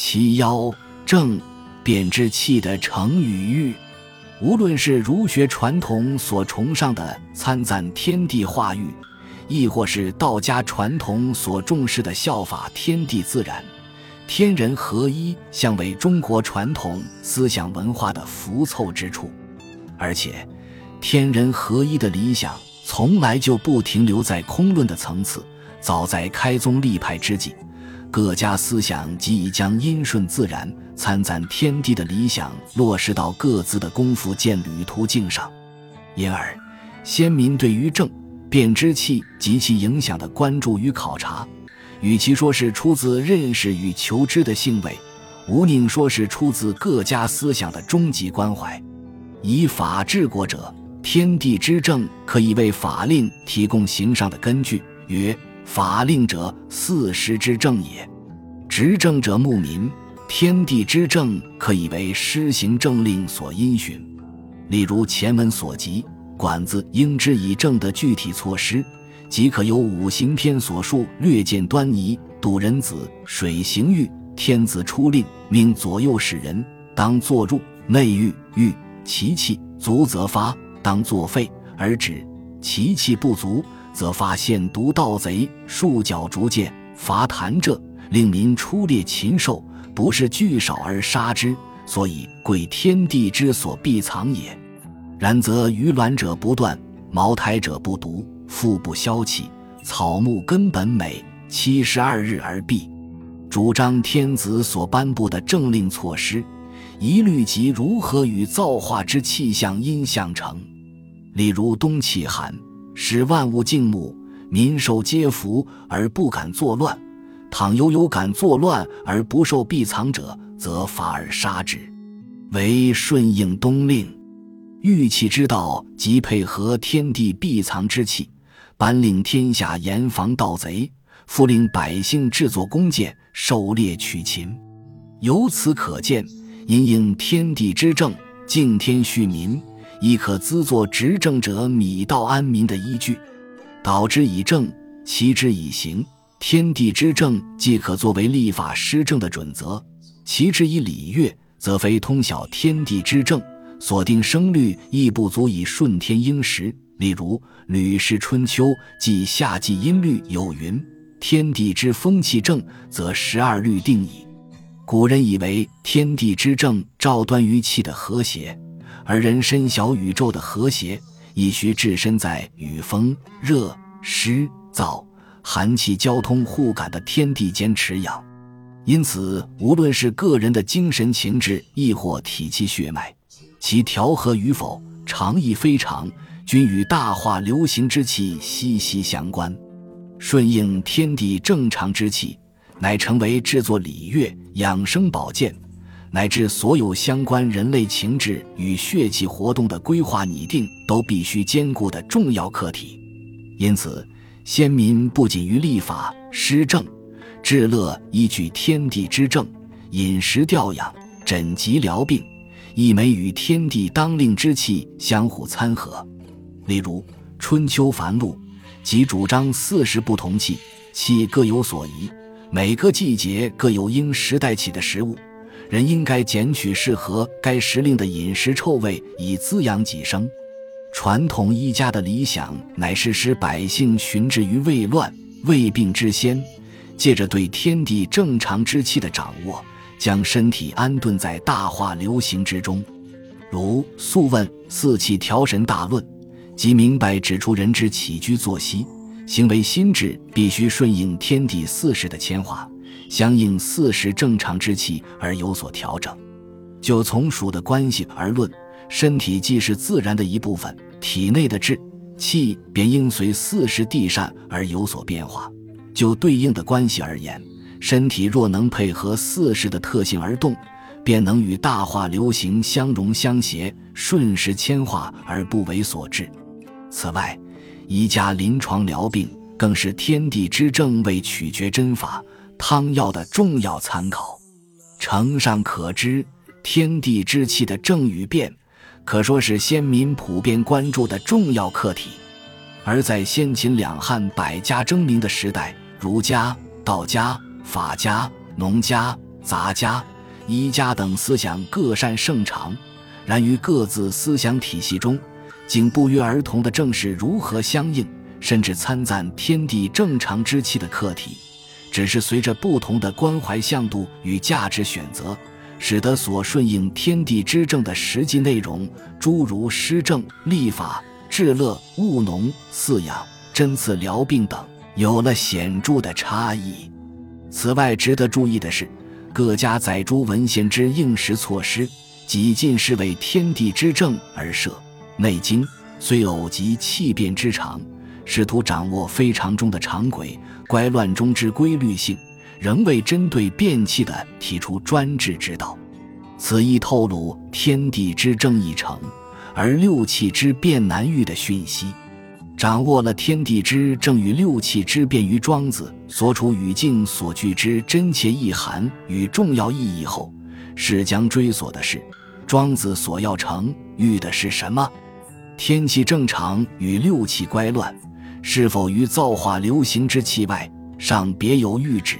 其妖正贬之气的成与欲。无论是儒学传统所崇尚的参赞天地化育，亦或是道家传统所重视的效法天地自然、天人合一，相为中国传统思想文化的浮凑之处。而且，天人合一的理想从来就不停留在空论的层次。早在开宗立派之际，各家思想即已将因顺自然。参赞天地的理想落实到各自的功夫见旅途径上，因而先民对于正变之气及其影响的关注与考察，与其说是出自认识与求知的兴味，无宁说是出自各家思想的终极关怀。以法治国者，天地之正可以为法令提供行上的根据。曰：法令者，四时之政也。执政者牧民。天地之政可以为施行政令所因循，例如前文所及，管子应之以政的具体措施，即可由五行篇所述略见端倪。杜人子水行欲，天子出令，命左右使人当作入内狱，欲其气足则发，当作废而止；其气不足，则发现毒盗贼，束脚逐剑，伐谭者，令民出猎禽兽。不是聚少而杀之，所以贵天地之所必藏也。然则鱼卵者不断，茅台者不毒，腹不消气，草木根本美，七十二日而毕。主张天子所颁布的政令措施，一律即如何与造化之气象因相成。例如冬气寒，使万物静穆，民受皆服而不敢作乱。倘有有敢作乱而不受避藏者，则罚而杀之，为顺应冬令。御气之道，即配合天地避藏之气，颁令天下严防盗贼，复令百姓制作弓箭，狩猎取禽。由此可见，因应天地之政，敬天恤民，亦可资作执政者米道安民的依据。导之以政，齐之以刑。天地之政，既可作为立法施政的准则；其之以礼乐，则非通晓天地之政，所定声律亦不足以顺天应时。例如《吕氏春秋》即夏季音律有云：“天地之风气正，则十二律定矣。”古人以为天地之政照端于气的和谐，而人身小宇宙的和谐，亦需置身在雨风、热、湿、燥。寒气交通互感的天地间持养，因此无论是个人的精神情志，亦或体气血脉，其调和与否、常亦非常，均与大化流行之气息息相关。顺应天地正常之气，乃成为制作礼乐、养生保健，乃至所有相关人类情志与血气活动的规划拟定，都必须兼顾的重要课题。因此。先民不仅于立法、施政、治乐依据天地之政，饮食调养、诊疾疗病，亦每与天地当令之气相互参合。例如《春秋繁露》，即主张四时不同气，气各有所宜，每个季节各有应时代起的食物，人应该捡取适合该时令的饮食臭味，以滋养己生。传统医家的理想，乃是使百姓寻治于未乱、未病之先，借着对天地正常之气的掌握，将身体安顿在大化流行之中。如《素问·四气调神大论》，即明白指出人之起居作息、行为心智必须顺应天地四时的迁化，相应四时正常之气而有所调整。就从属的关系而论，身体既是自然的一部分。体内的志气便应随四时地善而有所变化。就对应的关系而言，身体若能配合四时的特性而动，便能与大化流行相融相协，顺时迁化而不为所致。此外，医家临床疗病更是天地之正为取决针法、汤药的重要参考。承上可知，天地之气的正与变。可说是先民普遍关注的重要课题，而在先秦两汉百家争鸣的时代，儒家、道家、法家、农家、杂家、医家等思想各擅胜长，然于各自思想体系中，竟不约而同的正是如何相应，甚至参赞天地正常之气的课题。只是随着不同的关怀向度与价值选择，使得所顺应天地之政的实际内容，诸如施政、立法、治乐、务农、饲养、针刺疗病等，有了显著的差异。此外，值得注意的是，各家载诸文献之应时措施，几近是为天地之政而设。《内经》虽偶及气变之常，试图掌握非常中的常轨。乖乱中之规律性，仍未针对变气的提出专制之道，此亦透露天地之正义成，而六气之变难遇的讯息。掌握了天地之正与六气之变于庄子所处语境所具之真切意涵与重要意义后，是将追索的是庄子所要成遇的是什么？天气正常与六气乖乱。是否于造化流行之气外，尚别有预旨？